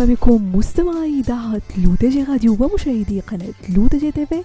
مرحبا بكم مستمعي إذاعة L'ODJ Radio ومشاهدي قناة L'ODJ TV.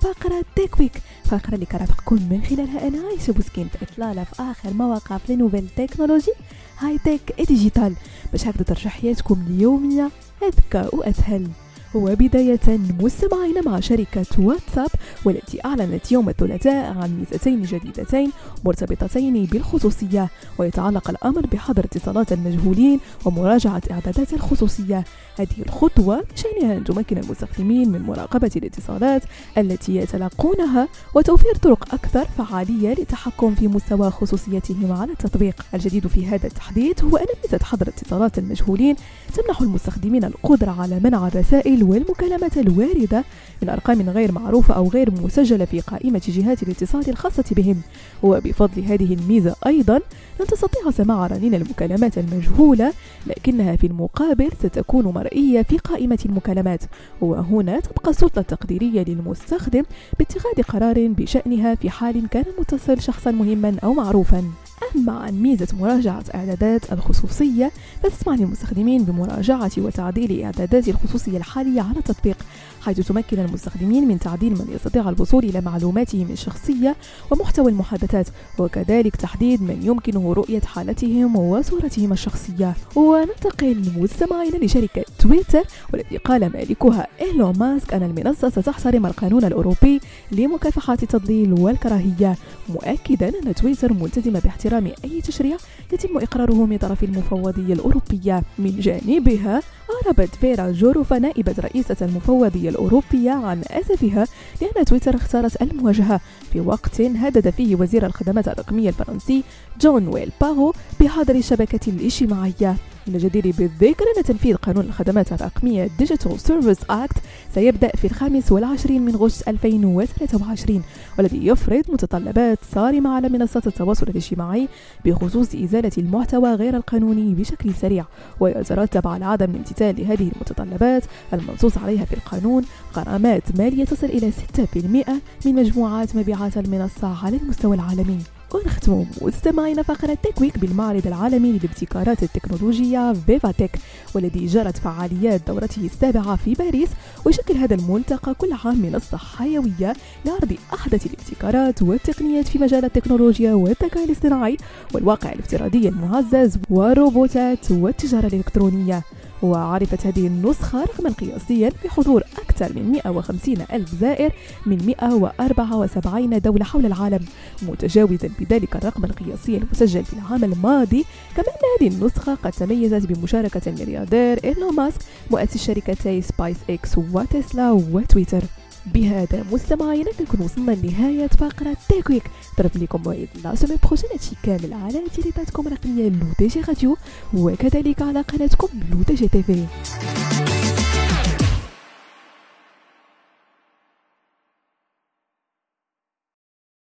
فقرة Tech Week فقرة اللي كرافقكم من خلالها أنا عايشة بوسكين في إطلالة في آخر ما وقع في nouvelles technologies high-tech digital باش هكذا ترجع حياتكم اليومية أذكى وأسهل. وبداية مستمعين مع شركة واتساب والتي أعلنت يوم الثلاثاء عن ميزتين جديدتين مرتبطتين بالخصوصية. ويتعلق الأمر بحظر اتصالات المجهولين ومراجعة إعدادات الخصوصية. هذه الخطوة بشأنها أن تمكن المستخدمين من مراقبة الاتصالات التي يتلقونها وتوفير طرق أكثر فعالية للتحكم في مستوى خصوصيتهم على التطبيق. الجديد في هذا التحديث هو أن ميزة حظر اتصالات المجهولين تمنح المستخدمين القدرة على منع الرسائل والمكالمات الواردة من أرقام غير معروفة أو غير مسجلة في قائمة جهات الاتصال الخاصة بهم. وبفضل هذه الميزة أيضا لن تستطيع سماع رنين المكالمات المجهولة لكنها في المقابل ستكون مرئية في قائمة المكالمات. وهنا تبقى السلطة التقديرية للمستخدم باتخاذ قرار بشأنها في حال كان المتصل شخصا مهما أو معروفا. أما عن ميزة مراجعة إعدادات الخصوصية فتسمح للمستخدمين بمراجعة وتعديل إعدادات الخصوصية الحالية على التطبيق حيث تمكن المستخدمين من تعديل من يستطيع الوصول إلى معلوماتهم الشخصية ومحتوى المحادثات وكذلك تحديد من يمكنه رؤية حالتهم وصورتهم الشخصية. وننتقل مستمعين لشركة تويتر والتي قال مالكها إيلون ماسك أن المنصة ستحترم القانون الأوروبي لمكافحة التضليل والكراهية مؤكدا أن تويتر ملتزمة باحترام أي تشريع يتم إقراره من طرف المفوضية الأوروبية. من جانبها أعربت فيرا جوروفا نائبة رئيسة المفوضية الأوروبية عن أسفها لأن تويتر اختارت المواجهة. في وقت هدد فيه وزير الخدمات الرقمية الفرنسي جون ويل باغو بحظر الشبكة الاجتماعية. من الجدير بالذكر. أن تنفيذ قانون الخدمات الرقمية Digital Service Act سيبدأ في الخامس والعشرين من غشت 2023 والذي يفرض متطلبات صارمة على منصات التواصل الاجتماعي بخصوص إزالة المحتوى غير القانوني بشكل سريع. ويترتب على عدم الامتثال لهذه المتطلبات المنصوص عليها في القانون غرامات مالية تصل إلى 6% من مجموعات مبيعات المنصة على المستوى العالمي. ونختم مستمعينا فقرة تكويك بالمعرض العالمي للابتكارات التكنولوجية فيفاتك والذي جرت فعاليات دورته السابعة في باريس ويشكل هذا الملتقى كل عام منصة حيوية لعرض أحدث الابتكارات والتقنيات في مجال التكنولوجيا والذكاء الاصطناعي والواقع الافتراضي المعزز والروبوتات والتجارة الإلكترونية. وعرفت هذه النسخة رقما قياسيا بحضور أكثر من 150 ألف زائر من 174 دولة حول العالم متجاوزا بذلك الرقم القياسي المسجل في العام الماضي. كما أن هذه النسخة قد تميزت بمشاركة الملياردير إيلون ماسك مؤسس شركتي سبايس إكس وتسلا وتويتر. بهذا مستمعينا نكون وصلنا لنهاية فقرة Tech Week نضرب لكم موعد la semaine prochaine هادشي كامل على تيليباتكم الرقمية L'ODJ Radio وكذلك على قناتكم لو دي جي تيفي